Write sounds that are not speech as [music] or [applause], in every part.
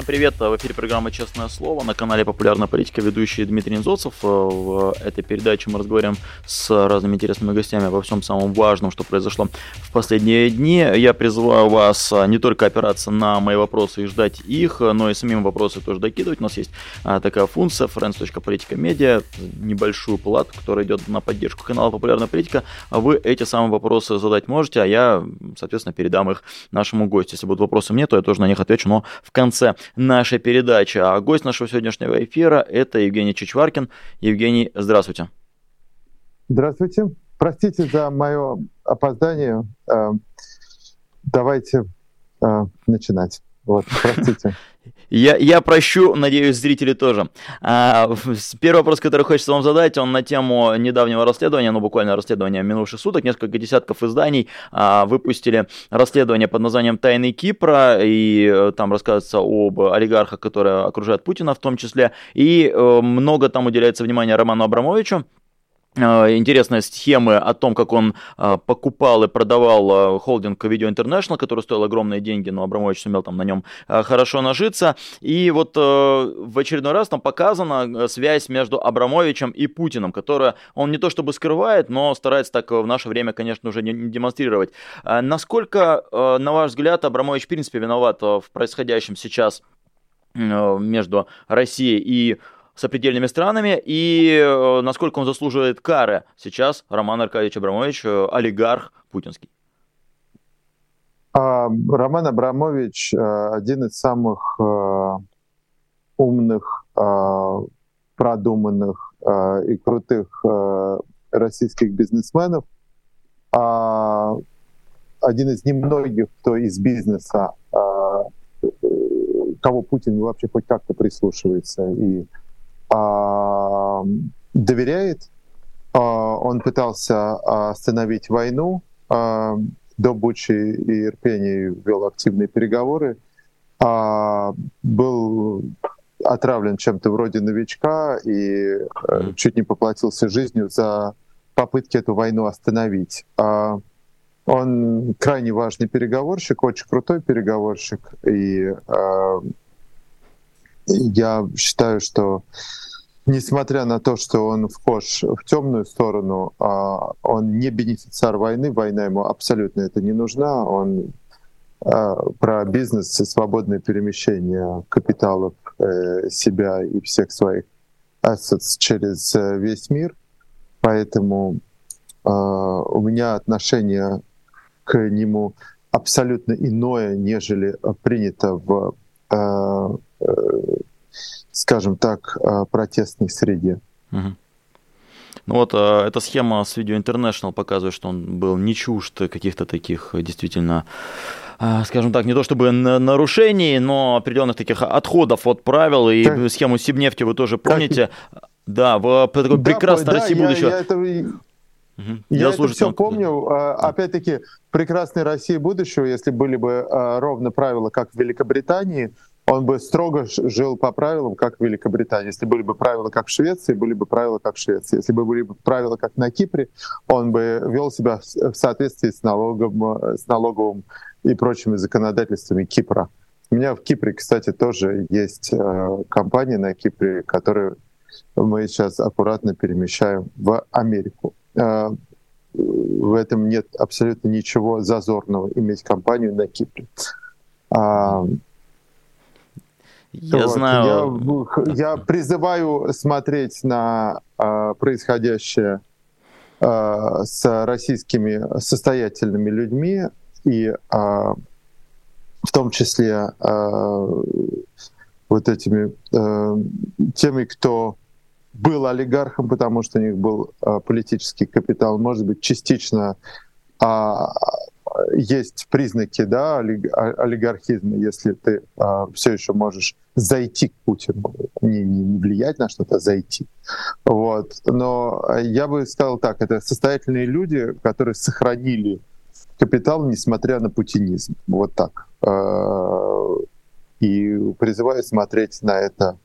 Всем привет, в эфире программа «Честное слово» на канале «Популярная политика» ведущий Дмитрий Низоцев. Э, в этой передаче мы разговариваем с разными интересными гостями обо всем самом важном, что произошло в последние дни. Я призываю вас э, не только опираться на мои вопросы и ждать их, но и самим вопросы тоже докидывать. У нас есть э, такая функция friends.politica.media, небольшую плату, которая идет на поддержку канала «Популярная политика». Вы эти самые вопросы задать можете, а я, соответственно, передам их нашему гостю. Если будут вопросы мне, то я тоже на них отвечу, но в конце нашей передачи. А гость нашего сегодняшнего эфира – это Евгений Чичваркин. Евгений, здравствуйте. Здравствуйте. Простите за мое опоздание. Э, давайте э, начинать. Вот, простите. Я, я прощу, надеюсь, зрители тоже. А, первый вопрос, который хочется вам задать, он на тему недавнего расследования, ну буквально расследования минувших суток. Несколько десятков изданий а, выпустили расследование под названием «Тайны Кипра», и э, там рассказывается об олигархах, которые окружают Путина в том числе. И э, много там уделяется внимания Роману Абрамовичу, интересные схемы о том, как он э, покупал и продавал э, холдинг Video International, который стоил огромные деньги, но Абрамович сумел там на нем хорошо нажиться. И вот в очередной раз там показана связь между Абрамовичем и Путиным, которая он не то чтобы скрывает, но старается так в наше время, конечно, уже не демонстрировать. Насколько, на ваш взгляд, Абрамович в принципе виноват в происходящем сейчас между Россией и сопредельными странами и э, насколько он заслуживает кары сейчас Роман Аркадьевич Абрамович, э, олигарх путинский? А, Роман Абрамович э, один из самых умных, продуманных и крутых российских бизнесменов, а, один из немногих, кто из бизнеса, кого Путин вообще хоть как-то прислушивается и доверяет. А, он пытался остановить войну. А, до Бучи и Ирпени вел активные переговоры. Был отравлен чем-то вроде новичка и mm. чуть не поплатился жизнью за попытки эту войну остановить. Он крайне важный переговорщик, очень крутой переговорщик, и я считаю, что несмотря на то, что он вхож в темную сторону, а, он не бенефициар войны, война ему абсолютно это не нужна, он а, про бизнес и свободное перемещение капиталов э, себя и всех своих assets через э, весь мир. Поэтому а, у меня отношение к нему абсолютно иное, нежели принято в э, скажем так, э, протестной среде. Угу. Ну вот э, эта схема с Video International показывает, что он был не чужд каких-то таких действительно э, скажем так, не то чтобы нарушений, но определенных таких отходов от правил. И как? схему Сибнефти вы тоже помните. Как? Да, в такой да, прекрасной да, России будущего. Я, я это... Угу. Я это все помню. Да. Опять-таки, прекрасной России будущего, если были бы ровно правила, как в Великобритании, он бы строго жил по правилам, как в Великобритании. Если были бы правила, как в Швеции, были бы правила, как в Швеции. Если бы были бы правила, как на Кипре, он бы вел себя в соответствии с, налогом, с налоговым и прочими законодательствами Кипра. У меня в Кипре, кстати, тоже есть э, компания на Кипре, которую мы сейчас аккуратно перемещаем в Америку. Э, в этом нет абсолютно ничего зазорного иметь компанию на Кипре. А, я вот. знаю. Я, я призываю смотреть на э, происходящее э, с российскими состоятельными людьми и э, в том числе э, вот этими э, теми, кто был олигархом, потому что у них был э, политический капитал, может быть, частично э, есть признаки да, олигархизма, если ты а, все еще можешь зайти к Путину, не, не влиять на что-то, а зайти. Вот. Но я бы сказал так, это состоятельные люди, которые сохранили капитал, несмотря на путинизм. Вот так. А, и призываю смотреть на это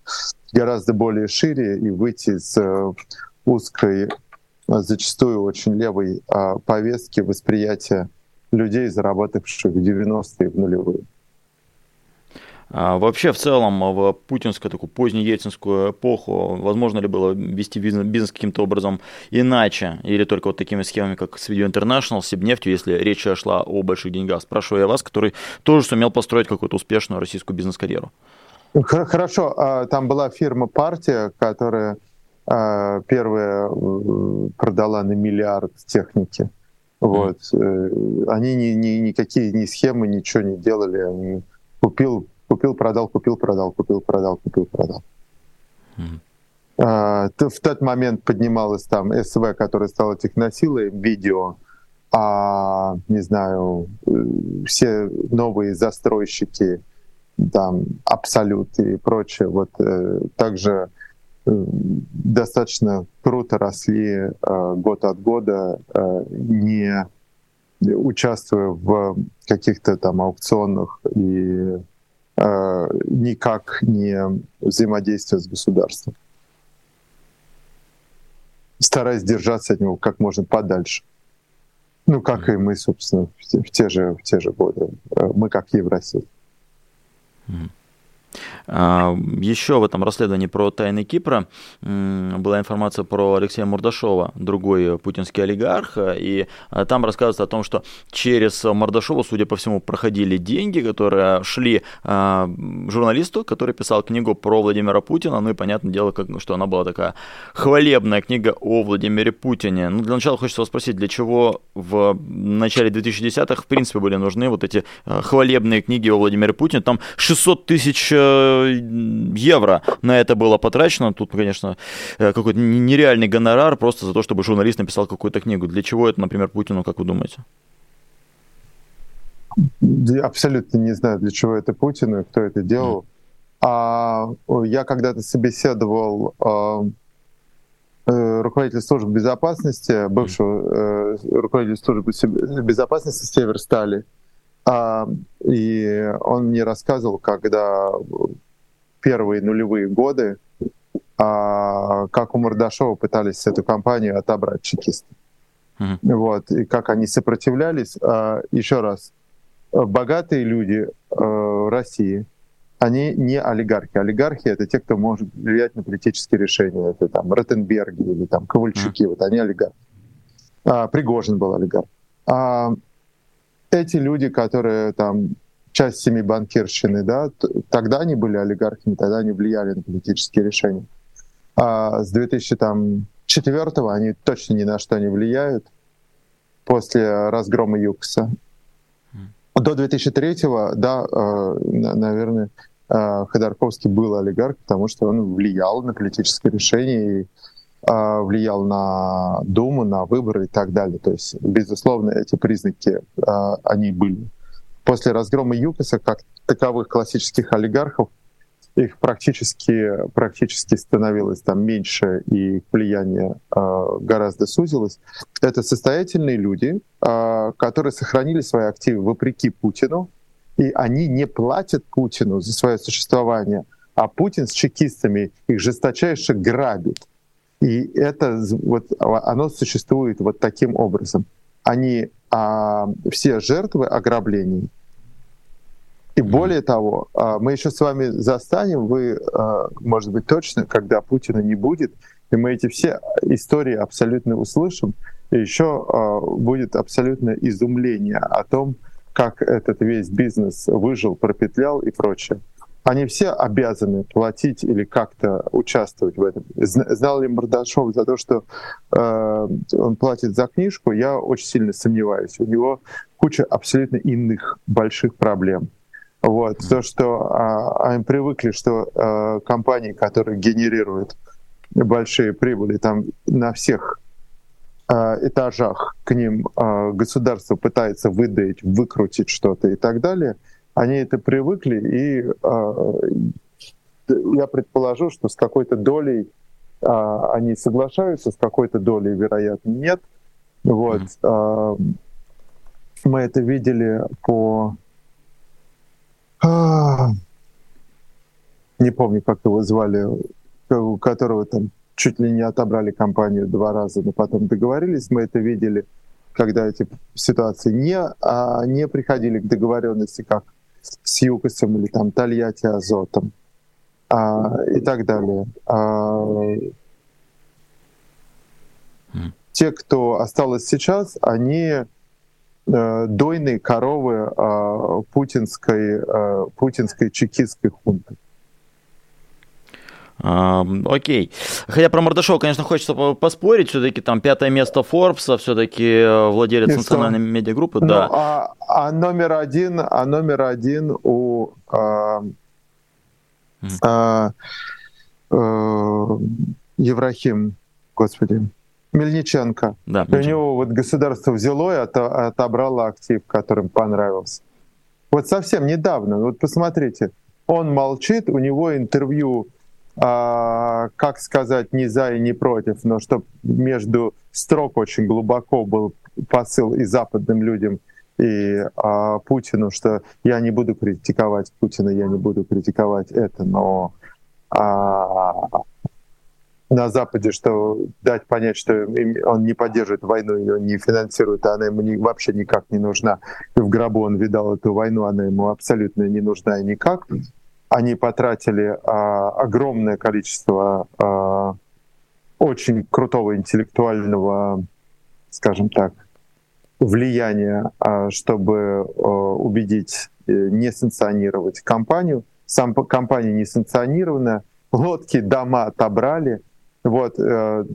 гораздо более шире и выйти из узкой, зачастую очень левой повестки восприятия людей, заработавших в 90-е, в нулевые. А вообще, в целом, в путинскую, такую позднеельцинскую эпоху, возможно ли было вести бизнес, бизнес каким-то образом иначе, или только вот такими схемами, как с Video International, с Сибнефтью, если речь шла о больших деньгах? Спрашиваю я вас, который тоже сумел построить какую-то успешную российскую бизнес-карьеру. Хорошо, а, там была фирма «Партия», которая а, первая продала на миллиард техники. Вот. Mm. Они ни, ни, никакие ни схемы, ничего не делали. Они купил Купил, продал, купил, продал, купил, продал, купил, продал. Mm. А, в тот момент поднималась там СВ, которая стала техносилой, видео, а, не знаю, э, все новые застройщики, там, Абсолют и прочее, вот э, также э, достаточно круто росли э, год от года, э, не участвуя в каких-то там аукционах и Э, никак не взаимодействия с государством. Стараясь держаться от него как можно подальше. Ну, как и мы, собственно, в те же, в те же годы. Мы как Евросеть. Mm-hmm. А, Еще в этом расследовании про тайны Кипра была информация про Алексея Мордашова, другой путинский олигарх, и а, там рассказывается о том, что через Мордашова, судя по всему, проходили деньги, которые шли а, журналисту, который писал книгу про Владимира Путина, ну и понятное дело, что она была такая хвалебная книга о Владимире Путине. Ну, для начала хочется вас спросить, для чего в начале 2010-х в принципе были нужны вот эти хвалебные книги о Владимире Путине? Там 600 тысяч евро на это было потрачено. Тут, конечно, э, какой-то нереальный гонорар просто за то, чтобы журналист написал какую-то книгу. Для чего это, например, Путину, как вы думаете? Абсолютно не знаю, для чего это Путину и кто это делал. А, я когда-то собеседовал а, э, руководителя службы безопасности, бывшего э, руководителя службы безопасности Северстали, и он мне рассказывал, когда первые нулевые годы, а, как у Мордашова пытались эту компанию отобрать чекисты. Uh-huh. Вот, и как они сопротивлялись. А, еще раз, богатые люди в России, они не олигархи. Олигархи — это те, кто может влиять на политические решения. Это там Ротенберги или там Ковальчуки, uh-huh. вот они олигархи. А, Пригожин был олигарх. Эти люди, которые там часть семи банкирщины, да, тогда они были олигархами, тогда они влияли на политические решения. А с 2004 они точно ни на что не влияют после разгрома ЮКСа. До 2003, да, э, наверное, э, Ходорковский был олигарх, потому что он влиял на политические решения и влиял на Думу, на выборы и так далее. То есть, безусловно, эти признаки, а, они были. После разгрома ЮКОСа, как таковых классических олигархов, их практически, практически становилось там меньше, и влияние э, гораздо сузилось. Это состоятельные люди, э, которые сохранили свои активы вопреки Путину, и они не платят Путину за свое существование, а Путин с чекистами их жесточайше грабит. И это вот оно существует вот таким образом. Они а, все жертвы ограблений. И более того, а, мы еще с вами застанем, вы, а, может быть, точно, когда Путина не будет, и мы эти все истории абсолютно услышим, и еще а, будет абсолютное изумление о том, как этот весь бизнес выжил, пропетлял и прочее они все обязаны платить или как-то участвовать в этом. Знал ли Мордашов за то, что э, он платит за книжку, я очень сильно сомневаюсь. У него куча абсолютно иных больших проблем. Вот. То, что а, они привыкли, что а, компании, которые генерируют большие прибыли, там на всех а, этажах к ним а, государство пытается выдать, выкрутить что-то и так далее — они это привыкли, и э, я предположу, что с какой-то долей э, они соглашаются, с какой-то долей, вероятно, нет. Вот. Э, мы это видели по... не помню, как его звали, у которого там чуть ли не отобрали компанию два раза, но потом договорились, мы это видели, когда эти ситуации не, а, не приходили к договоренности, как с ЮКОСом или там Тольятти Азотом а, и так далее. А, те, кто осталось сейчас, они э, дойные коровы э, путинской, э, путинской чекистской хунты. Окей. Хотя про Мордашова, конечно, хочется поспорить. Все-таки там пятое место Форбса, все-таки э, владелец И национальной что? медиагруппы. Ну, да. А, а номер один, а номер один у а, а, а, Еврахим, господи, Мельниченко. Да, у него вот государство взяло и отобрало актив, которым понравился. Вот совсем недавно, вот посмотрите, он молчит, у него интервью, как сказать, не за и не против, но чтобы между строк очень глубоко был посыл и западным людям, и а, Путину, что я не буду критиковать Путина, я не буду критиковать это, но а, на Западе, что дать понять, что он не поддерживает войну, ее не финансирует, она ему не, вообще никак не нужна. В гробу он видал эту войну, она ему абсолютно не нужна и никак. Они потратили а, огромное количество а, очень крутого интеллектуального, скажем так, влияния, а, чтобы а, убедить э, не санкционировать компанию. Сам компания не санкционированная, лодки, дома отобрали, вот, э,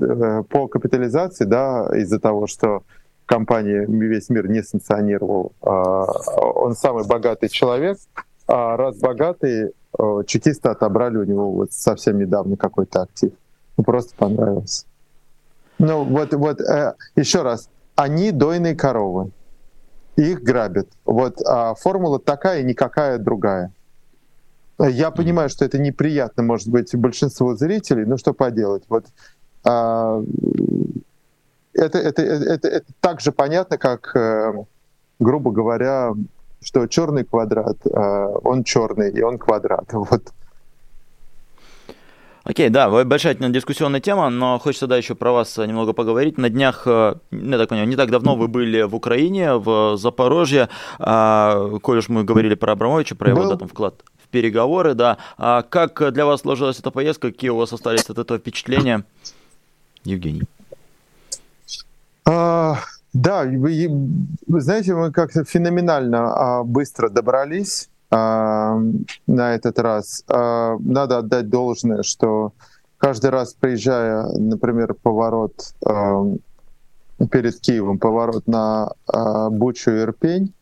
э, по капитализации, да, из-за того, что компания весь мир не санкционировал, а, он самый богатый человек, а раз богатый, э, чекисты отобрали у него вот совсем недавно какой-то актив. Ну, просто понравился. Ну, вот, вот еще раз, они дойные коровы, их грабят. Вот а формула такая никакая другая. Я понимаю, что это неприятно, может быть, большинству зрителей, но что поделать. Вот а, это, это, это, это так же понятно, как, э, грубо говоря, что черный квадрат, а, он черный, и он квадрат. [laughs] Вот. Окей, да, большая дискуссионная тема, но хочется да еще про вас немного поговорить. На днях, э, я так понимаю, не так давно вы были в Украине, в Запорожье. А, коль уж мы говорили про Абрамовича, про его да, там, вклад переговоры, да. А как для вас сложилась эта поездка? Какие у вас остались от этого впечатления? Евгений. А, да, вы, вы знаете, мы как-то феноменально а, быстро добрались а, на этот раз. А, надо отдать должное, что каждый раз приезжая, например, поворот а, перед Киевом, поворот на а, Бучу и Ирпень,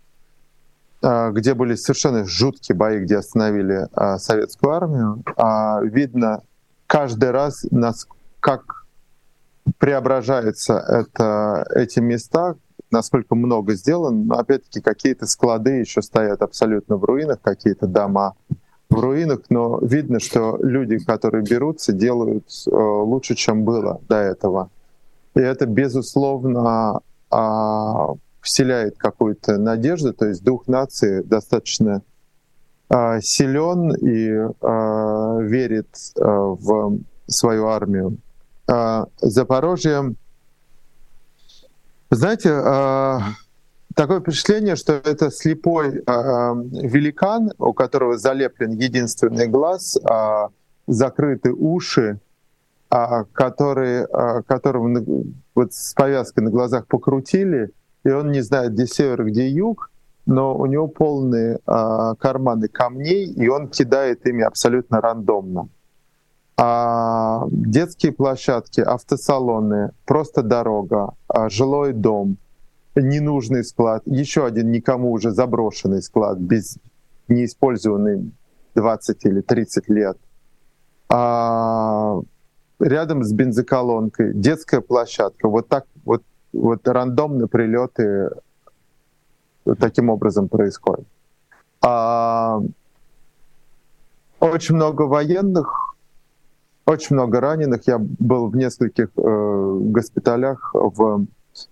а, где были совершенно жуткие бои, где остановили а, советскую армию, а, видно каждый раз, как преображаются это, эти места, насколько много сделано. Но опять-таки какие-то склады еще стоят абсолютно в руинах, какие-то дома в руинах, но видно, что люди, которые берутся, делают э, лучше, чем было до этого. И это, безусловно, вселяет какую-то надежду, то есть дух нации достаточно э, силен и э, верит э, в свою армию. Э, Запорожье, знаете, э, такое впечатление, что это слепой э, великан, у которого залеплен единственный глаз, закрыты уши, который, которого вот с повязкой на глазах покрутили, и он не знает, где север, где юг, но у него полные а, карманы камней, и он кидает ими абсолютно рандомно. А, детские площадки, автосалоны, просто дорога, а, жилой дом, ненужный склад, еще один никому уже заброшенный склад, без неиспользованный 20 или 30 лет. А, рядом с бензоколонкой, детская площадка. Вот так вот вот рандомные прилеты таким образом происходят. А, очень много военных, очень много раненых. Я был в нескольких э, госпиталях в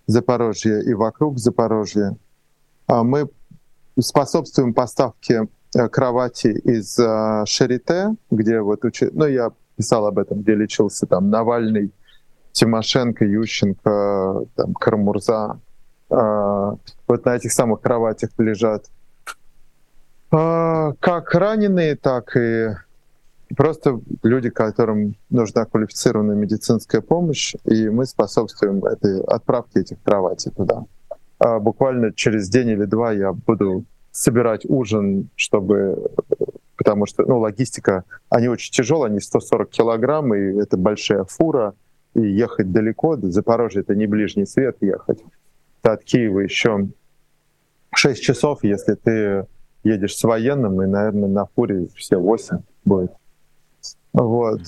Запорожье и вокруг Запорожья. А мы способствуем поставке э, кровати из э, Шарите, где вот учи... ну я писал об этом, где лечился там Навальный, Тимошенко, Ющенко, там Карамурза, э, вот на этих самых кроватях лежат э, как раненые, так и просто люди, которым нужна квалифицированная медицинская помощь, и мы способствуем этой отправке этих кроватей туда. А буквально через день или два я буду собирать ужин, чтобы потому что ну, логистика, они очень тяжелые, они 140 килограмм, и это большая фура, и ехать далеко, до Запорожья это не ближний свет ехать. От Киева еще 6 часов, если ты едешь с военным, и, наверное, на фуре все 8 будет. Вот.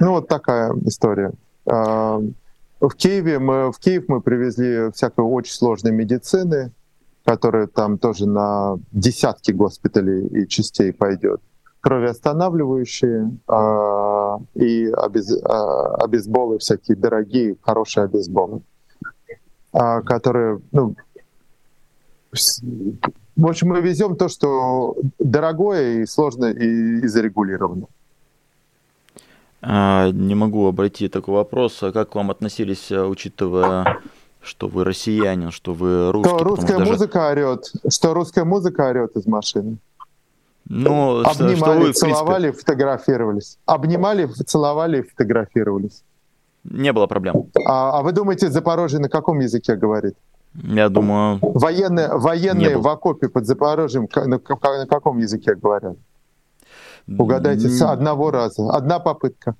Ну, вот такая история. В Киеве мы, в Киев мы привезли всякой очень сложной медицины, которая там тоже на десятки госпиталей и частей пойдет. Кровеостанавливающие э, и обез, э, обезболы всякие дорогие, хорошие обезболы, э, которые, ну, в общем, мы везем то, что дорогое и сложно и, и зарегулировано. А, не могу обойти такой вопрос. А как к вам относились, э, учитывая, что вы россиянин, что вы русский? Что русская даже... музыка орет, что русская музыка орет из машины. Ну, Обнимали, что вы, целовали, принципе... фотографировались. Обнимали, целовали, фотографировались. Не было проблем. А, а вы думаете, Запорожье на каком языке говорит? Я думаю... Военные, военные в окопе под Запорожьем на, на каком языке говорят? Угадайте, с одного раза. Одна попытка.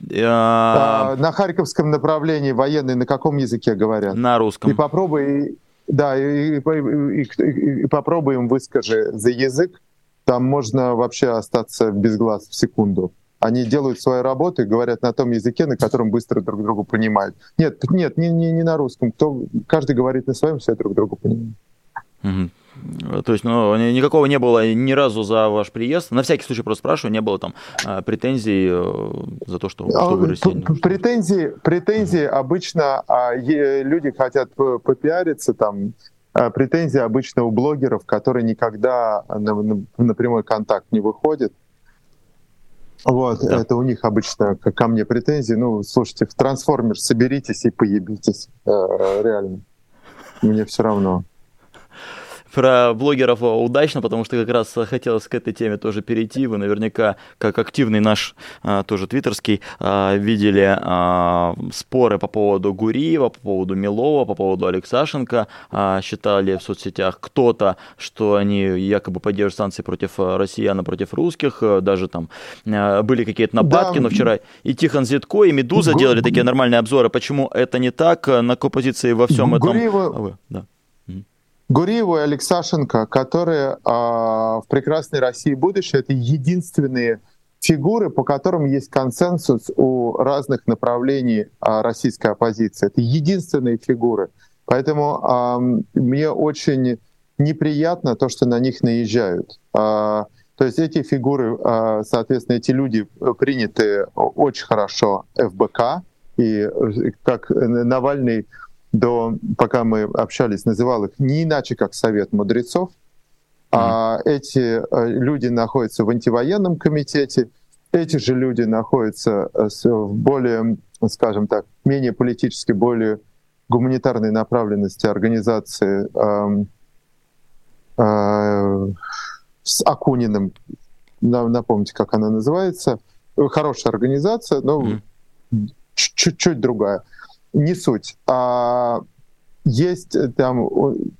Я... А, на Харьковском направлении военные на каком языке говорят? На русском. И попробуй, да, и, и, и, и, попробуй им выскажи за язык. Там можно вообще остаться без глаз в секунду. Они делают свою работу и говорят на том языке, на котором быстро друг другу понимают. Нет, нет, не, не, не на русском. Кто, каждый говорит на своем, все друг другу понимают. Угу. То есть, ну, никакого не было ни разу за ваш приезд. На всякий случай просто спрашиваю, не было там а, претензий э, за то, что, что вы россияне? Претензии, претензии обычно а, люди хотят попиариться, там, а, претензии обычно у блогеров, которые никогда на, на, на прямой контакт не выходят. Вот, да. это у них обычно ко мне претензии. Ну, слушайте, в трансформер соберитесь и поебитесь. Э, реально. Мне все равно про блогеров удачно, потому что как раз хотелось к этой теме тоже перейти. Вы наверняка, как активный наш а, тоже твиттерский, а, видели а, споры по поводу Гуриева, по поводу Милова, по поводу Алексашенко. Считали в соцсетях кто-то, что они якобы поддерживают санкции против россиян, против русских. Даже там были какие-то нападки, да. но вчера и Тихон Зитко, и Медуза Гу... делали такие нормальные обзоры. Почему это не так? На какой позиции во всем Гуриева... этом? Да. Гуриеву и Алексашенко, которые а, в прекрасной России будущее, это единственные фигуры, по которым есть консенсус у разных направлений а, российской оппозиции. Это единственные фигуры. Поэтому а, мне очень неприятно то, что на них наезжают. А, то есть эти фигуры, а, соответственно, эти люди приняты очень хорошо ФБК, и как Навальный до, пока мы общались, называл их не иначе, как Совет мудрецов. Mm-hmm. А эти э, люди находятся в антивоенном комитете, эти же люди находятся э, в более, скажем так, менее политически, более гуманитарной направленности организации э, э, с Акуниным, напомните, как она называется, хорошая организация, но mm-hmm. чуть-чуть другая не суть. А есть э, там,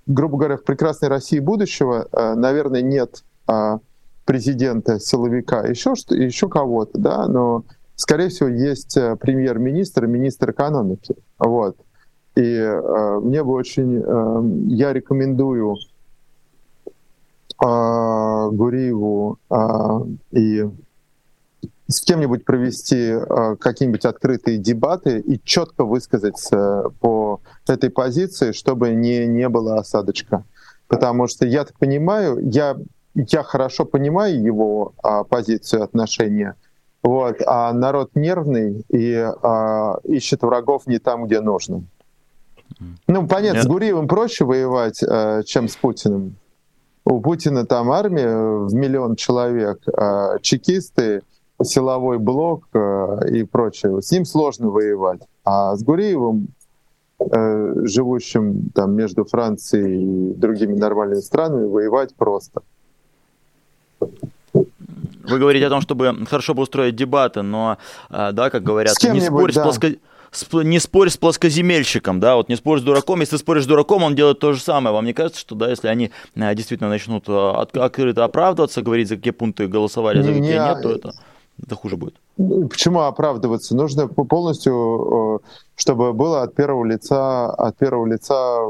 грубо говоря, в прекрасной России будущего, э, наверное, нет а, президента, силовика, еще, что, еще кого-то, да, но, скорее всего, есть э, премьер-министр министр экономики. Вот. И э, мне бы очень, э, я рекомендую э, Гуриеву э, и с кем-нибудь провести э, какие-нибудь открытые дебаты и четко высказаться по этой позиции, чтобы не, не было осадочка. Потому что я так понимаю, я, я хорошо понимаю его э, позицию, отношения, вот, а народ нервный и э, ищет врагов не там, где нужно. Ну, понятно, Нет. с Гуриевым проще воевать, э, чем с Путиным. У Путина там армия в миллион человек, а чекисты, силовой блок э, и прочее. С ним сложно воевать. А с Гуриевым, э, живущим там между Францией и другими нормальными странами, воевать просто. Вы говорите о том, чтобы хорошо бы устроить дебаты, но, э, да, как говорят, не спорь да. с плоско не спорь с плоскоземельщиком, да, вот не спорь с дураком. Если споришь с дураком, он делает то же самое. Вам не кажется, что, да, если они действительно начнут открыто оправдываться, говорить, за какие пункты голосовали, за какие нет, то это, это хуже будет. Почему оправдываться? Нужно полностью, э, чтобы было от первого лица, от первого лица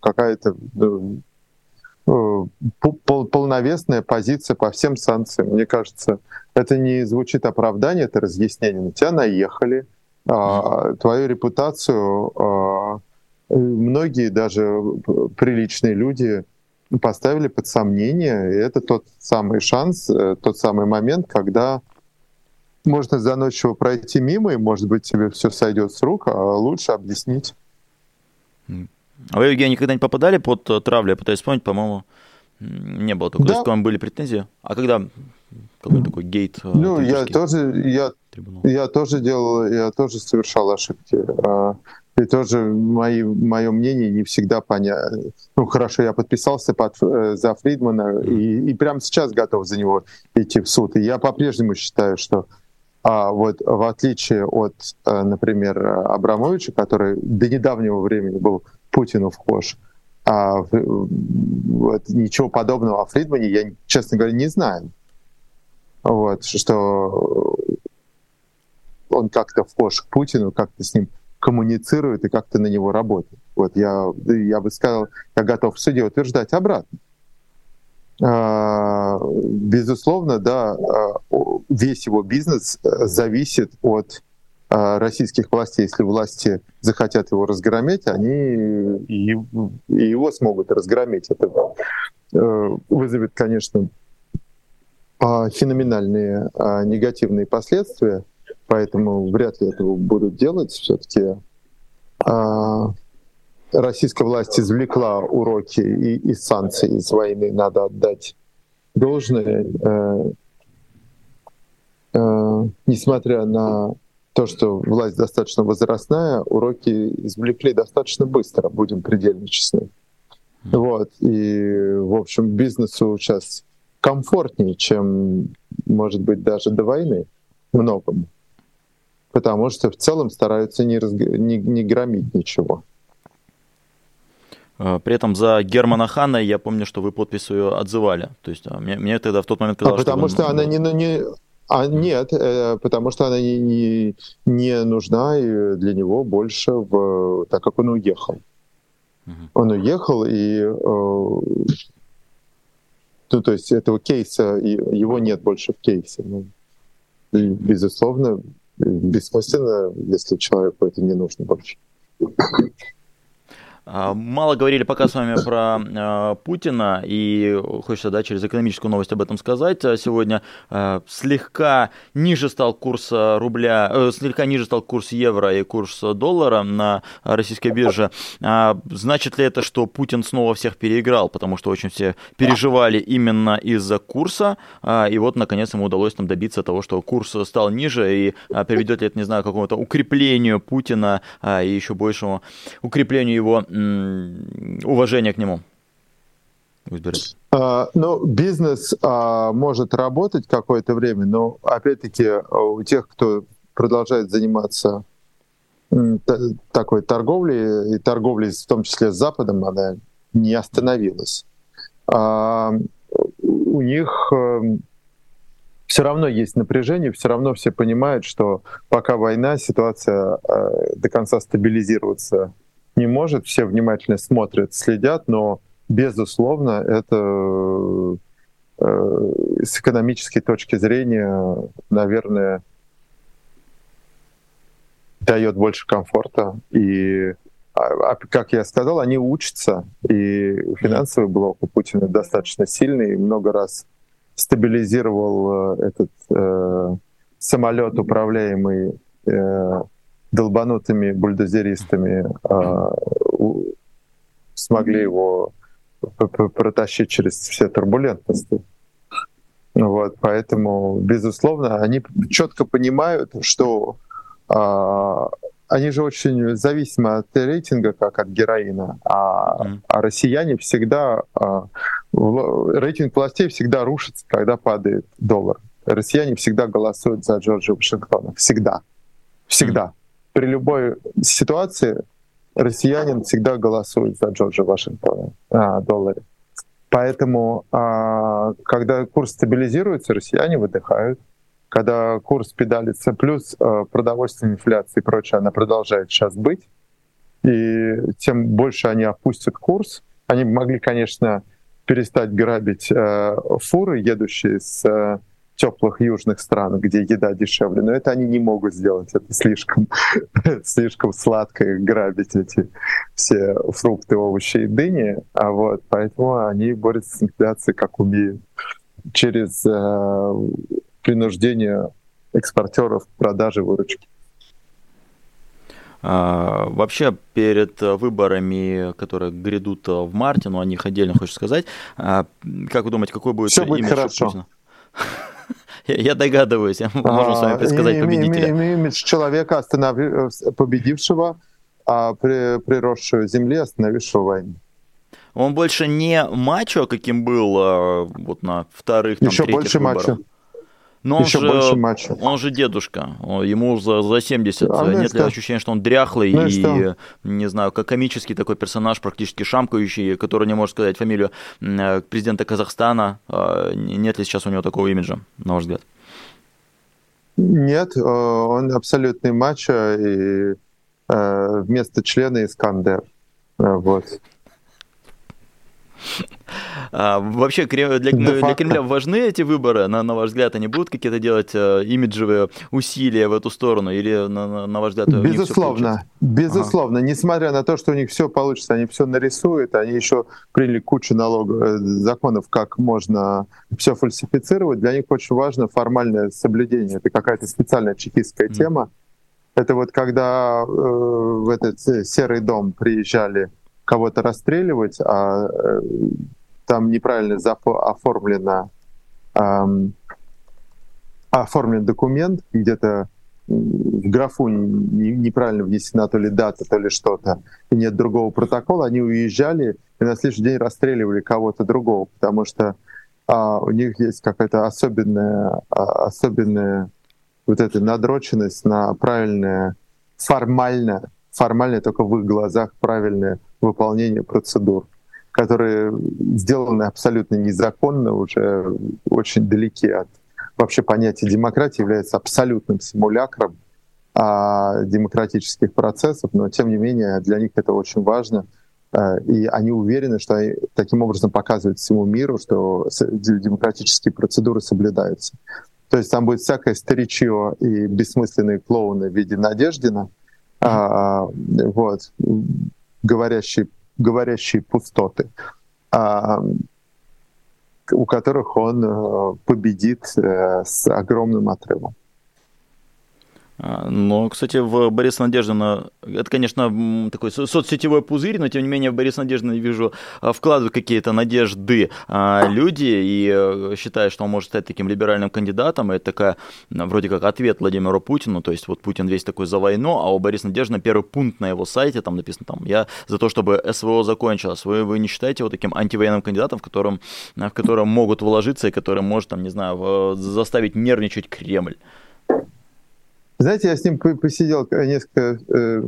какая-то полновесная позиция по всем санкциям. Мне кажется, это не звучит оправдание, это разъяснение. На тебя наехали, а, твою репутацию а, многие даже приличные люди поставили под сомнение, и это тот самый шанс, э, тот самый момент, когда можно заносчиво пройти мимо, и, может быть, тебе все сойдет с рук, а лучше объяснить. А вы, Евгений, никогда не попадали под э, травлю? Я пытаюсь вспомнить, по-моему, не было такого. Да. Есть к вам были претензии? А когда какой такой гейт? Э, ну, я тоже, я, я тоже делал, я тоже совершал ошибки. И тоже мои, мое мнение не всегда понятно. Ну, хорошо, я подписался под, э, за Фридмана и, и прямо сейчас готов за него идти в суд. И я по-прежнему считаю, что а вот в отличие от, э, например, Абрамовича, который до недавнего времени был Путину вхож, а, вот, ничего подобного о Фридмане я, честно говоря, не знаю. Вот, что он как-то вхож к Путину, как-то с ним коммуницирует и как-то на него работает. Вот я, я бы сказал, я готов в суде утверждать обратно. А, безусловно, да, а, весь его бизнес зависит от а, российских властей. Если власти захотят его разгромить, они и его смогут разгромить. Это э, вызовет, конечно, феноменальные негативные последствия поэтому вряд ли этого будут делать. Все-таки а, российская власть извлекла уроки и, из санкций, из войны, надо отдать должное. Э, э, несмотря на то, что власть достаточно возрастная, уроки извлекли достаточно быстро, будем предельно честны. Вот. И, в общем, бизнесу сейчас комфортнее, чем, может быть, даже до войны многому потому что в целом стараются не, разг... не, не громить ничего. А, при этом за Германа Хана я помню, что вы подпись свою отзывали. То есть а, мне, мне тогда в тот момент казалось, а потому что, что она не, не, а нет, э, потому что она не, не, не нужна для него больше, в, так как он уехал. Угу. Он уехал, и э, ну, то есть этого кейса, его нет больше в кейсе. Ну, и, безусловно, бессмысленно, если человеку это не нужно больше. А, мало говорили пока с вами про э, Путина, и хочется да, через экономическую новость об этом сказать. А сегодня слегка ниже стал курс рубля, э, слегка ниже стал курс евро и курс доллара на российской бирже. А, значит ли это, что Путин снова всех переиграл, потому что очень все переживали именно из-за курса, а, и вот наконец ему удалось там добиться того, что курс стал ниже, и а, приведет ли это, не знаю, к какому-то укреплению Путина а, и еще большему укреплению его уважение к нему? Uh, ну, бизнес uh, может работать какое-то время, но опять-таки у тех, кто продолжает заниматься такой торговлей, и торговлей в том числе с Западом, она не остановилась. Uh, у них эм, все равно есть напряжение, все равно все понимают, что пока война, ситуация до конца стабилизироваться не может, все внимательно смотрят, следят, но, безусловно, это э, с экономической точки зрения, наверное, дает больше комфорта. И, а, а, как я сказал, они учатся, и финансовый блок у Путина достаточно сильный, много раз стабилизировал э, этот э, самолет, управляемый э, долбанутыми бульдозеристами э, смогли его протащить через все турбулентности. Вот, поэтому, безусловно, они четко понимают, что а, они же очень зависимы от рейтинга, как от героина, а, mm. а россияне всегда, а, рейтинг властей всегда рушится, когда падает доллар. Россияне всегда голосуют за Джорджа Вашингтона. Всегда. Всегда. Mm. При любой ситуации россиянин всегда голосует за Джорджа Вашингтона а, долларе. Поэтому, а, когда курс стабилизируется, россияне выдыхают. Когда курс педалится, плюс а, продовольственная инфляция и прочее, она продолжает сейчас быть. И тем больше они опустят курс. Они могли, конечно, перестать грабить э, фуры, едущие с э, теплых южных стран, где еда дешевле, но это они не могут сделать. Это слишком, [laughs] слишком сладко грабить эти все фрукты, овощи и дыни. А вот, поэтому они борются с инфляцией как умеют. Через э, принуждение экспортеров продажи выручки. А, вообще, перед выборами, которые грядут в марте, но о них отдельно хочешь сказать, а, как вы думаете, какой будет Все будет хорошо. Путина? [laughs] Я догадываюсь, [laughs] мы можем с вами а, предсказать победителя. Имидж человека, победившего, а приросшую земли, остановившего войну. Он больше не мачо, каким был а, вот на вторых, там, Еще больше выборах. мачо. Но Еще он же, больше матча. Он же дедушка, ему за, за 70. А, Нет ли ощущения, что он дряхлый ну и, и не знаю, как комический такой персонаж, практически шамкающий, который не может сказать фамилию э, президента Казахстана? А, нет ли сейчас у него такого имиджа, на ваш взгляд? Нет, э, он абсолютный мачо и э, вместо члена Искандер. Вот. А, вообще для, для Кремля важны эти выборы? На, на ваш взгляд, они будут какие-то делать э, имиджевые усилия в эту сторону? Или, на, на, ваш взгляд, Безусловно. Безусловно. Ага. Несмотря на то, что у них все получится, они все нарисуют, они еще приняли кучу налогов, э, законов, как можно все фальсифицировать. Для них очень важно формальное соблюдение. Это какая-то специальная чекистская mm. тема. Это вот когда э, в этот э, серый дом приезжали кого-то расстреливать, а э, там неправильно оформлено, эм, оформлен документ, где-то в графу неправильно внесена то ли дата, то ли что-то, и нет другого протокола, они уезжали и на следующий день расстреливали кого-то другого, потому что а, у них есть какая-то особенная, а, особенная вот эта надроченность на правильное, формально, формально только в их глазах правильное выполнение процедур, которые сделаны абсолютно незаконно, уже очень далеки от вообще понятия демократии, является абсолютным симулякром а, демократических процессов, но тем не менее для них это очень важно. А, и они уверены, что таким образом показывают всему миру, что демократические процедуры соблюдаются. То есть там будет всякое старичье и бессмысленные клоуны в виде Надеждина, а, вот, говорящие, говорящие пустоты, а, у которых он э, победит э, с огромным отрывом. А, но, кстати, в Бориса Надеждина, это, конечно, такой соцсетевой пузырь, но, тем не менее, в Бориса Надеждина вижу а, вкладывают какие-то надежды а, люди и э, считают, что он может стать таким либеральным кандидатом. Это такая, вроде как, ответ Владимиру Путину, то есть вот Путин весь такой за войну, а у Бориса Надеждина первый пункт на его сайте, там написано, там, я за то, чтобы СВО закончилось. Вы, вы не считаете его таким антивоенным кандидатом, в котором, в котором могут вложиться и который может, там, не знаю, заставить нервничать Кремль? Знаете, я с ним посидел несколько э,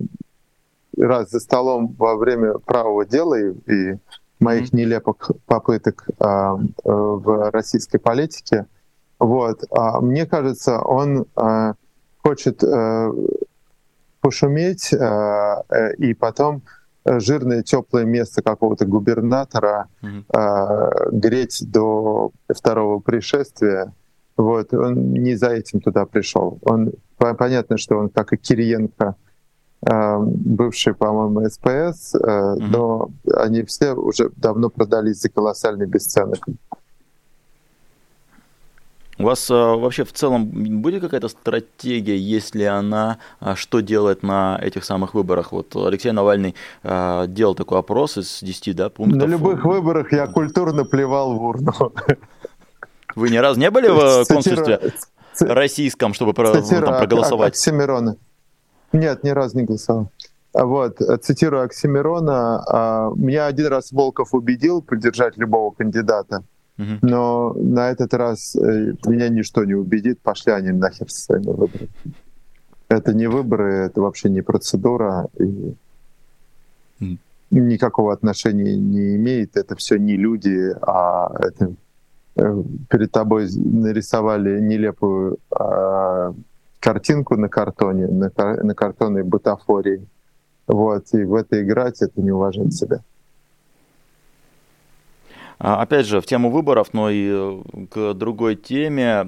раз за столом во время правого дела и, и моих нелепых попыток а, э, в российской политике. Вот. А мне кажется, он а, хочет а, пошуметь а, и потом жирное теплое место какого-то губернатора mm-hmm. а, греть до второго пришествия. Вот, он не за этим туда пришел. Он понятно, что он, как и Кириенко, э, бывший, по-моему, СПС, mm-hmm. но они все уже давно продались за колоссальный бесценок. У вас а, вообще в целом будет какая-то стратегия, если она, а, что делает на этих самых выборах? Вот Алексей Навальный а, делал такой опрос из 10 да, пунктов. На любых выборах я культурно плевал в урну. Вы ни разу не были в консульстве российском, чтобы про, там, проголосовать? Оксимирона. Нет, ни разу не голосовал. Вот, цитирую Оксимирона, меня один раз Волков убедил поддержать любого кандидата. Но на этот раз э, меня ничто не убедит, пошли они нахер со своими выборами. Это не выборы, это вообще не процедура, и никакого отношения не имеет. Это все не люди, а это э, перед тобой нарисовали нелепую а, картинку на картоне, на, на картонной бутафории. Вот, и в это играть, это не уважать себя. А, опять же, в тему выборов, но и э, к другой теме.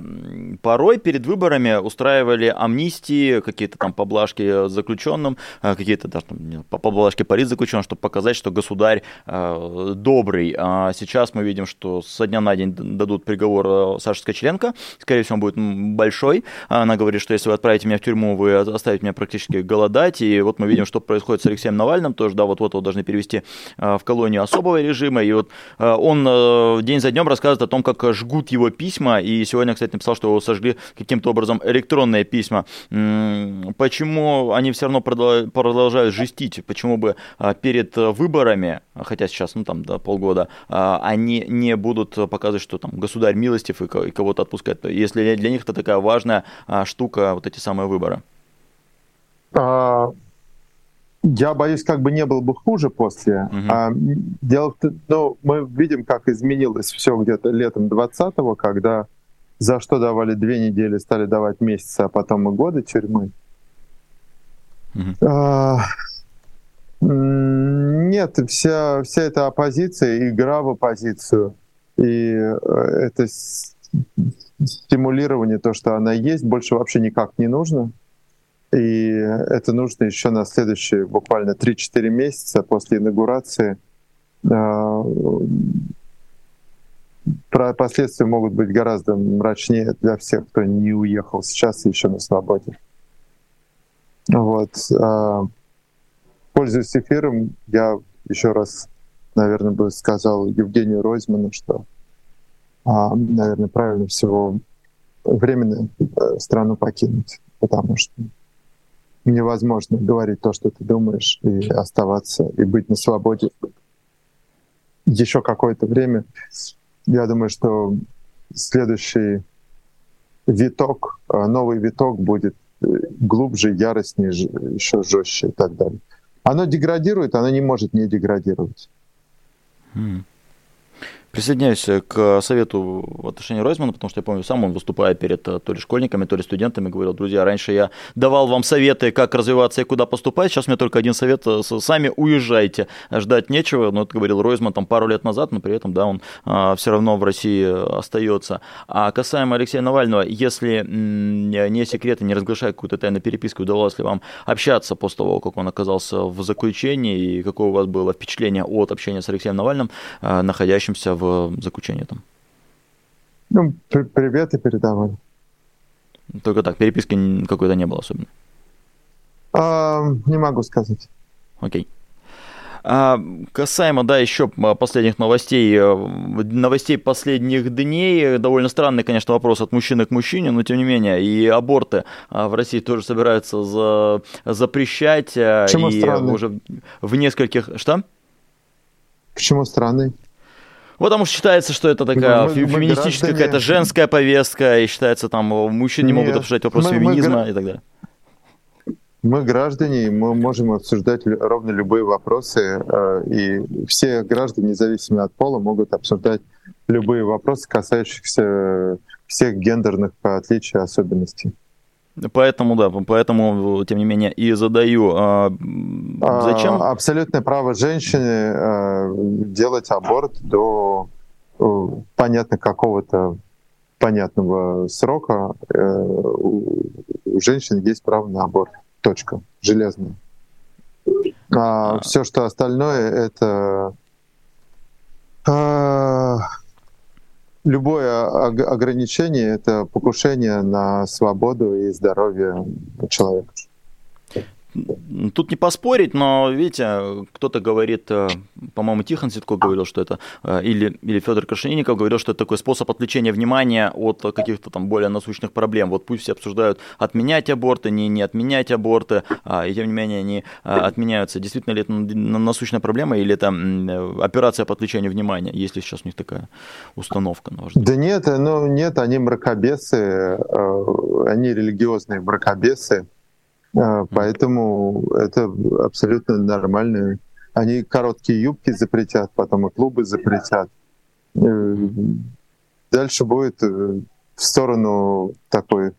Порой перед выборами устраивали амнистии, какие-то там поблажки заключенным, э, какие-то даже там, поблажки политзаключенным, чтобы показать, что государь э, добрый. А сейчас мы видим, что со дня на день дадут приговор Саше Скочеленко. Скорее всего, он будет большой. Она говорит, что если вы отправите меня в тюрьму, вы оставите меня практически голодать. И вот мы видим, что происходит с Алексеем Навальным. Тоже, да, вот-вот его должны перевести в колонию особого режима. И вот он Э, день за днем рассказывает о том, как жгут его письма, и сегодня, кстати, написал, что его сожгли каким-то образом электронные письма. Почему они все равно продолжают жестить? Почему бы а, перед выборами, хотя сейчас, ну там, да, полгода, а, они не будут показывать, что там государь милостив и кого-то отпускает, если для них это такая важная а, штука, вот эти самые выборы? Я боюсь, как бы не было бы хуже после. Угу. А, дело ну, мы видим, как изменилось все где-то летом 20-го, когда за что давали две недели, стали давать месяцы, а потом и годы тюрьмы. Угу. А, нет, вся, вся эта оппозиция, игра в оппозицию, и э, это стимулирование, то, что она есть, больше вообще никак не нужно. И это нужно еще на следующие буквально 3-4 месяца после инаугурации. А, про последствия могут быть гораздо мрачнее для всех, кто не уехал сейчас еще на свободе. Вот. А, пользуясь эфиром, я еще раз, наверное, бы сказал Евгению Ройзману, что, а, наверное, правильно всего временно э, страну покинуть, потому что невозможно говорить то, что ты думаешь, и оставаться, и быть на свободе еще какое-то время. Я думаю, что следующий виток, э, новый виток будет э, глубже, яростнее, еще жестче и так далее. Оно деградирует, оно не может не деградировать. Mm. Присоединяюсь э, к совету в отношении Ройзмана, потому что я помню, сам он выступая перед э, то ли школьниками, то ли студентами, говорил, друзья, раньше я давал вам советы, как развиваться и куда поступать, сейчас меня только один совет, э, сами уезжайте, ждать нечего, ну, это говорил Ройзман там пару лет назад, но при этом, да, он а, все равно в России остается. А касаемо Алексея Навального, если не секрет и не разглашая какую-то тайную переписку, удалось ли вам общаться после того, как он оказался в заключении, и какое у вас было впечатление от общения с Алексеем Навальным, находящимся в в заключении там? Ну, при привет и передавали. Только так, переписки какой-то не было особенно? А, не могу сказать. Окей. А, касаемо, да, еще последних новостей, э, новостей последних дней, довольно странный, конечно, вопрос от мужчины к мужчине, но тем не менее, и аборты а, в России тоже собираются за, запрещать. Э, Почему и странный? уже в нескольких... Что? Почему странный? Потому что считается, что это такая мы, феминистическая какая-то женская повестка, и считается, там, мужчины не могут обсуждать вопрос мы, феминизма мы, и так далее. Мы граждане, мы можем обсуждать ровно любые вопросы, э, и все граждане, независимо от пола, могут обсуждать любые вопросы, касающиеся всех гендерных отличий и особенностей. Поэтому, да, поэтому, тем не менее, и задаю. А, зачем? А, абсолютное право женщины а, делать аборт до э, понятно какого-то понятного срока. Э, у женщин есть право на аборт. Точка. Железная. А, а. все, что остальное, это любое ограничение — это покушение на свободу и здоровье человека. Тут не поспорить, но, видите, кто-то говорит, э, по-моему, Тихон Ситко говорил, что это, э, или, или Федор Крашенинников говорил, что это такой способ отвлечения внимания от каких-то там более насущных проблем. Вот пусть все обсуждают отменять аборты, не, не отменять аборты, а, и тем не менее они а, отменяются. Действительно ли это насущная проблема или это операция по отвлечению внимания, если сейчас у них такая установка? На да нет, ну нет, они мракобесы, э, они религиозные мракобесы, поэтому это абсолютно нормально. Они короткие юбки запретят, потом и клубы запретят. Э, дальше будет э, в сторону такой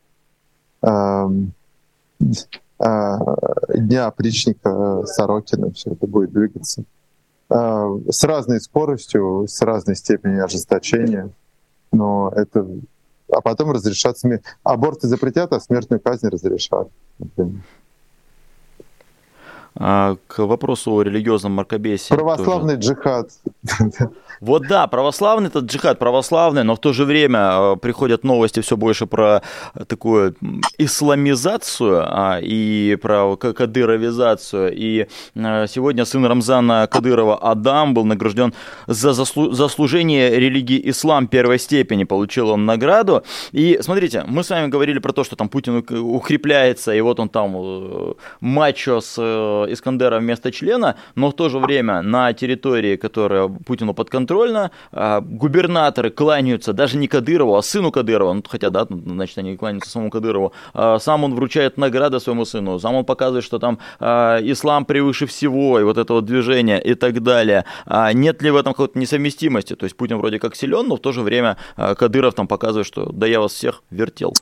э, э, дня опричника Сорокина все это будет двигаться. Э, с разной скоростью, с разной степенью ожесточения. Но это а потом разрешат смерть. Аборты запретят, а смертную казнь разрешат. А, к вопросу о религиозном мракобесии. Православный тоже. джихад. Вот да, православный этот джихад православный, но в то же время а, приходят новости все больше про такую исламизацию а, и про кадыровизацию. И сегодня сын Рамзана Кадырова Адам был награжден за заслу- заслужение религии ислам первой степени. Получил он награду. И смотрите, мы с вами говорили про то, что там Путин укрепляется, и вот он там э, мачо с э, Искандера вместо члена, но в то же время на территории, которая Путину подконтрольна, а, губернаторы кланяются даже не Кадырову, а сыну Кадырова, ну, хотя, да, значит, они кланяются самому Кадырову, а, сам он вручает награды своему сыну, сам он показывает, что там а, ислам превыше всего, и вот это вот движение и так далее. Нет ли в этом какой-то несовместимости? То есть Путин вроде как силен, но в то же время Кадыров там показывает, что да я вас всех вертел.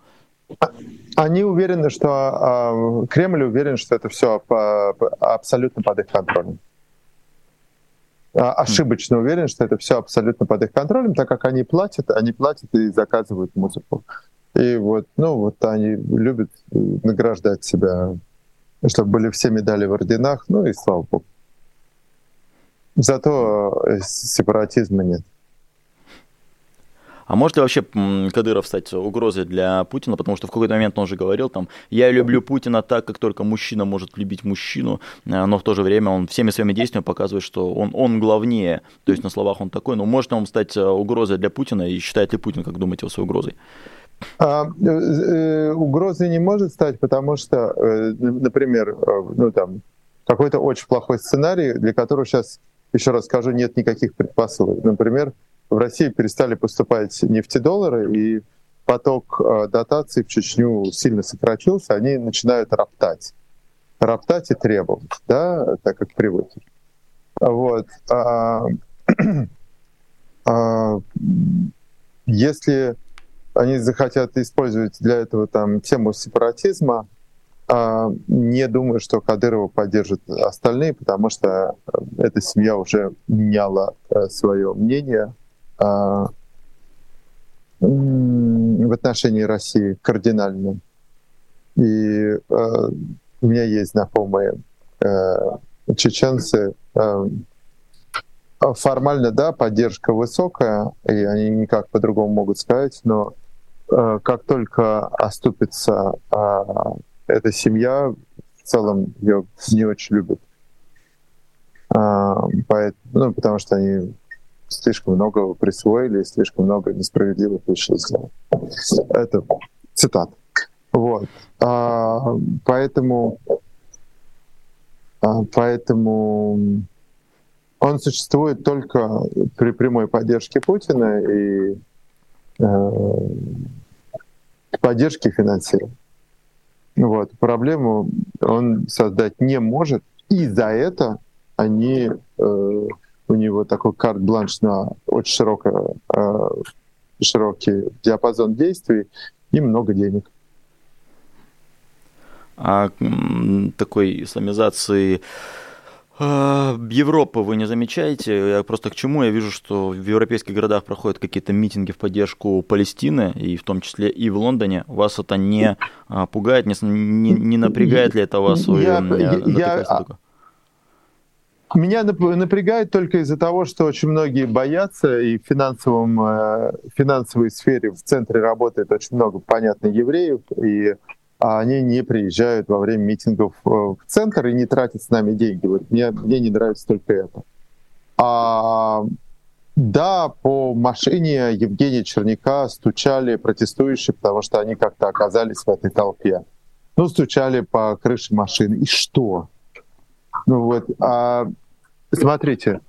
Они уверены, что э, Кремль уверен, что это все по, по, абсолютно под их контролем. А, ошибочно уверен, что это все абсолютно под их контролем, так как они платят, они платят и заказывают музыку. И вот, ну, вот они любят награждать себя, чтобы были все медали в орденах, ну и слава богу. Зато э, сепаратизма нет. А может ли вообще Кадыров стать угрозой для Путина? Потому что в какой-то момент он же говорил там, я люблю Путина так, как только мужчина может любить мужчину, э, но в то же время он всеми своими действиями показывает, что он, он главнее. То есть на словах он такой, но может ли он стать э, угрозой для Путина? И считает ли Путин, как думаете, его угрозой? А, э, э, угрозой не может стать, потому что, э, например, э, ну там какой-то очень плохой сценарий, для которого сейчас, еще раз скажу, нет никаких предпосылок. Например, в России перестали поступать нефтедоллары, и поток э, дотаций в Чечню сильно сократился, они начинают роптать. Роптать и требовать, да, так как привыкли. Вот. А, [clears throat] а, если они захотят использовать для этого там тему сепаратизма, а, не думаю, что Кадырова поддержат остальные, потому что эта семья уже меняла э, свое мнение в отношении России кардинально. И а, у меня есть знакомые а, чеченцы. Формально, да, поддержка высокая, и они никак по-другому могут сказать, но как только оступится эта семья, в целом ее не очень любят. Поэтому, ну, потому что они слишком много присвоили, слишком много несправедливых вещей сделали. Это цитат. Вот. А, поэтому, а, поэтому он существует только при прямой поддержке Путина и э, поддержке финансирования. Вот. Проблему он создать не может, и за это они э, у него такой карт-бланш на очень широкое, э, широкий диапазон действий и много денег. А такой исламизации э, Европы вы не замечаете? Я просто к чему? Я вижу, что в европейских городах проходят какие-то митинги в поддержку Палестины, и в том числе и в Лондоне. Вас это не а, пугает, не, не, не напрягает ли это вас? Я, я, я, Меня напрягает только из-за того, что очень многие боятся, и в финансовом, э, финансовой сфере в центре работает очень много, понятно, евреев, и они не приезжают во время митингов э, в центр и не тратят с нами деньги. Вот мне, мне не нравится только это. А, да, по машине Евгения Черняка стучали протестующие, потому что они как-то оказались в этой толпе. Ну, стучали по крыше машины. И что? Ну вот, а, смотрите,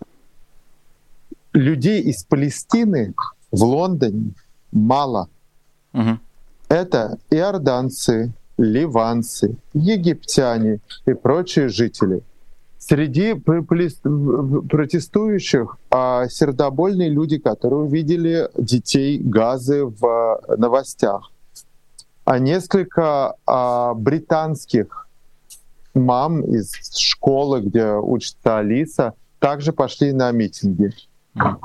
людей из Палестины в Лондоне мало. Угу. Это иорданцы, ливанцы, египтяне и прочие жители. Среди протестующих а, сердобольные люди, которые увидели детей Газы в новостях. А несколько а, британских мам из школы, где учится Алиса, также пошли на митинги.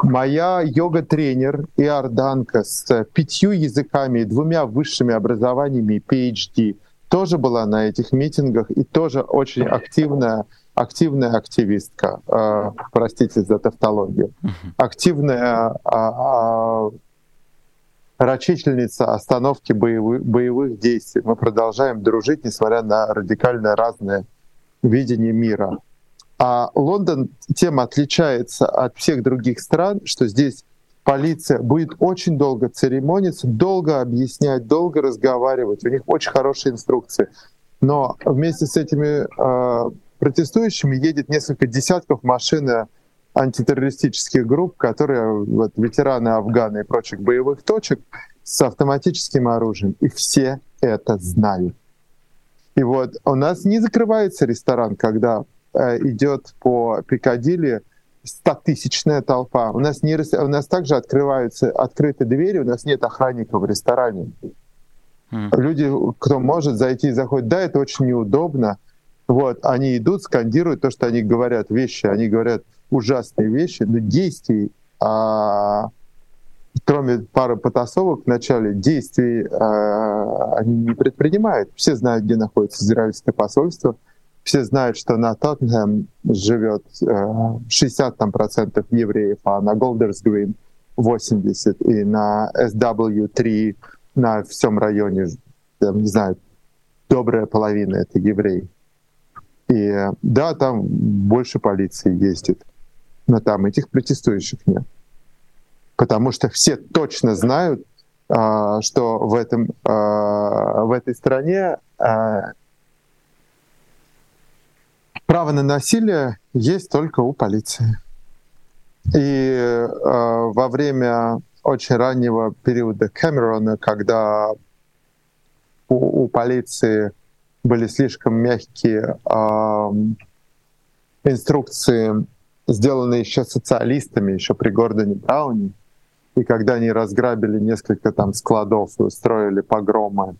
Моя йога-тренер Иорданка с пятью языками и двумя высшими образованиями PhD тоже была на этих митингах и тоже очень активная, активная активистка. Э, простите за тавтологию. Активная э, рачительница остановки боевых, боевых действий. Мы продолжаем дружить, несмотря на радикально разное видение мира. А Лондон тем отличается от всех других стран, что здесь полиция будет очень долго церемониться, долго объяснять, долго разговаривать. У них очень хорошие инструкции. Но вместе с этими э, протестующими едет несколько десятков машин антитеррористических групп, которые вот, ветераны Афгана и прочих боевых точек с автоматическим оружием. И все это знают. И вот у нас не закрывается ресторан, когда э, идет по Пикадилли стотысячная толпа. У нас, не, у нас также открываются открыты двери, у нас нет охранников в ресторане. Mm. Люди, кто может зайти и заходит, да, это очень неудобно. Вот, они идут, скандируют то, что они говорят вещи, они говорят ужасные вещи, но действий, а, кроме пары потасовок в начале, действий а, они не предпринимают. Все знают, где находится израильское посольство, все знают, что на Тоттенхэм живет э, 60 там, процентов евреев, а на Голдерс Грин 80, и на SW3 на всем районе, там, не знаю, добрая половина — это евреи. И да, там больше полиции ездит, но там этих протестующих нет. Потому что все точно знают, а, что в, этом, а, в этой стране а, право на насилие есть только у полиции. И во время очень раннего периода Кэмерона, когда у, у полиции были слишком мягкие инструкции, сделанные еще социалистами, еще при Гордоне Брауне. И когда они разграбили несколько там складов и устроили погромы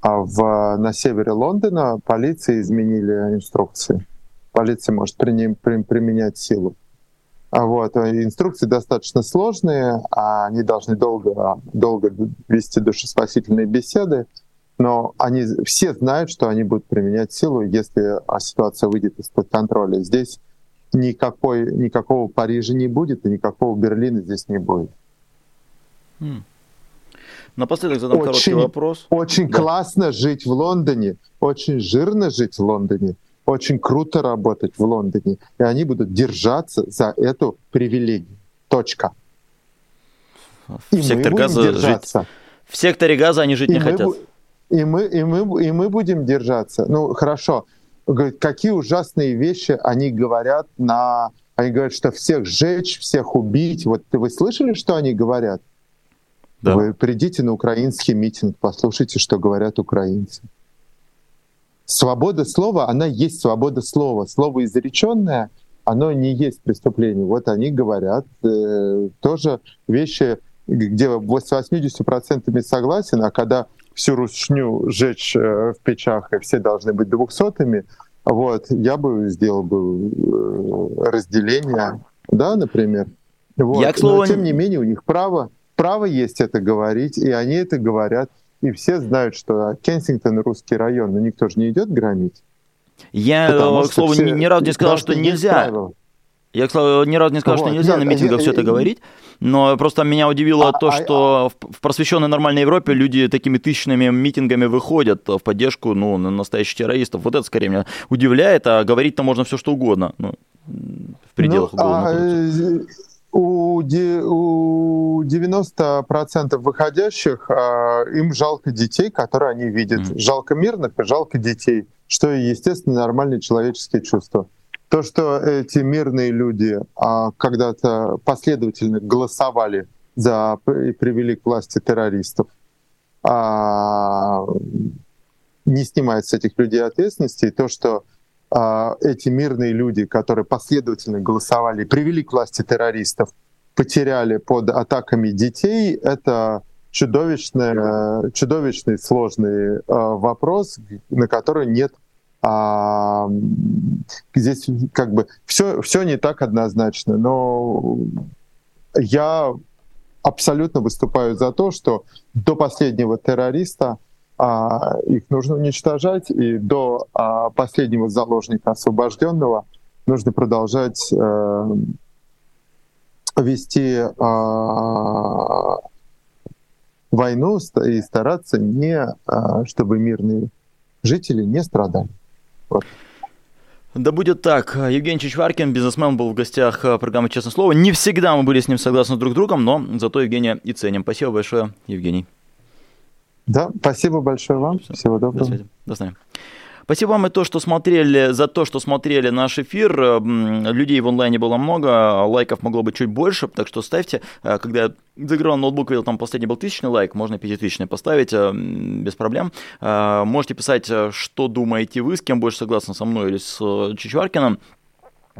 а в, на севере Лондона, полиции изменили инструкции. Полиция может при, при, применять силу. А вот, инструкции достаточно сложные, а они должны долго, долго вести душеспасительные беседы но они все знают, что они будут применять силу, если а, ситуация выйдет из-под контроля. Здесь никакой, никакого Парижа не будет, и никакого Берлина здесь не будет. Напоследок задам очень, короткий вопрос. Очень да. классно жить в Лондоне, очень жирно жить в Лондоне, очень круто работать в Лондоне. И они будут держаться за эту привилегию. Точка. В и сектор газа держаться. жить... В секторе газа они жить и не хотят. Бу и мы, и мы, и мы будем держаться. Ну, хорошо. Говорит, какие ужасные вещи они говорят на... Они говорят, что всех сжечь, всех убить. Вот вы слышали, что они говорят? Да. Вы придите на украинский митинг, послушайте, что говорят украинцы. Свобода слова, она есть свобода слова. Слово изреченное, оно не есть преступление. Вот они говорят э, тоже вещи, где с 80% согласен, а когда всю русню сжечь э, в печах, и все должны быть двухсотыми, вот, я бы сделал бы э, разделение, да, например. Вот. Я, слову... Но, тем не менее, у них право, право есть это говорить, и они это говорят. И все знают, что Кенсингтон — русский район, но никто же не идет громить. Я, к слову, все... ни разу не сказал, что нельзя. Я, кстати, ни разу не сказал, вот, что нельзя нет, на митингах все это говорить, но просто меня удивило а, то, а, что а, в просвещенной нормальной Европе люди такими тысячными митингами выходят в поддержку ну, настоящих террористов. Вот это скорее меня удивляет, а говорить-то можно все что угодно. Ну, в пределах ну, а, э, у, у 90% выходящих а, им жалко детей, которые они видят. Mm. Жалко мирных жалко детей, что, естественно, нормальные человеческие чувства. То, что эти мирные люди а, когда-то последовательно голосовали за и привели к власти террористов, а, не снимает с этих людей ответственности. И то, что а, эти мирные люди, которые последовательно голосовали и привели к власти террористов, потеряли под атаками детей, это чудовищный, чудовищный сложный вопрос, на который нет а, здесь как бы все, все не так однозначно, но я абсолютно выступаю за то, что до последнего террориста а, их нужно уничтожать, и до а, последнего заложника освобожденного нужно продолжать а, вести а, войну и стараться не, а, чтобы мирные жители не страдали. Да будет так. Евгений Чичваркин, бизнесмен, был в гостях э, программы «Честное слово». Не всегда мы были с ним согласны друг с другом, но зато Евгения и ценим. Спасибо большое, Евгений. Да, спасибо большое вам. Все. Всего доброго. До связи. До свидания. Спасибо вам и то, что смотрели, за то, что смотрели наш эфир. Людей в онлайне было много, лайков могло быть чуть больше, так что ставьте. Э, когда я загружал ноутбук, видел, там последний был тысячный лайк, можно пятитысячный поставить э, без проблем. Э, можете писать, что думаете вы, с кем больше согласны со мной или с Чичваркиным.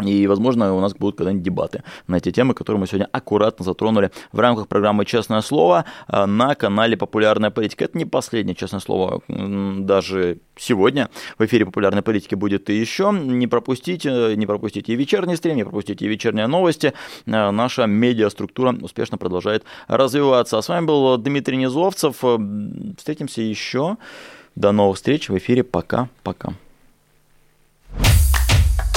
И, возможно, у нас будут когда-нибудь дебаты на эти темы, которые мы сегодня аккуратно затронули в рамках программы «Честное слово» а, на канале «Популярная политика». Это не последнее «Честное слово» даже сегодня. В эфире «Популярной политики» будет и еще. Не пропустите, не пропустите и вечерний стрим, не пропустите и вечерние новости. А, наша медиаструктура успешно продолжает развиваться. А с вами был Дмитрий Низовцев. Встретимся еще. До новых встреч в эфире. Пока-пока.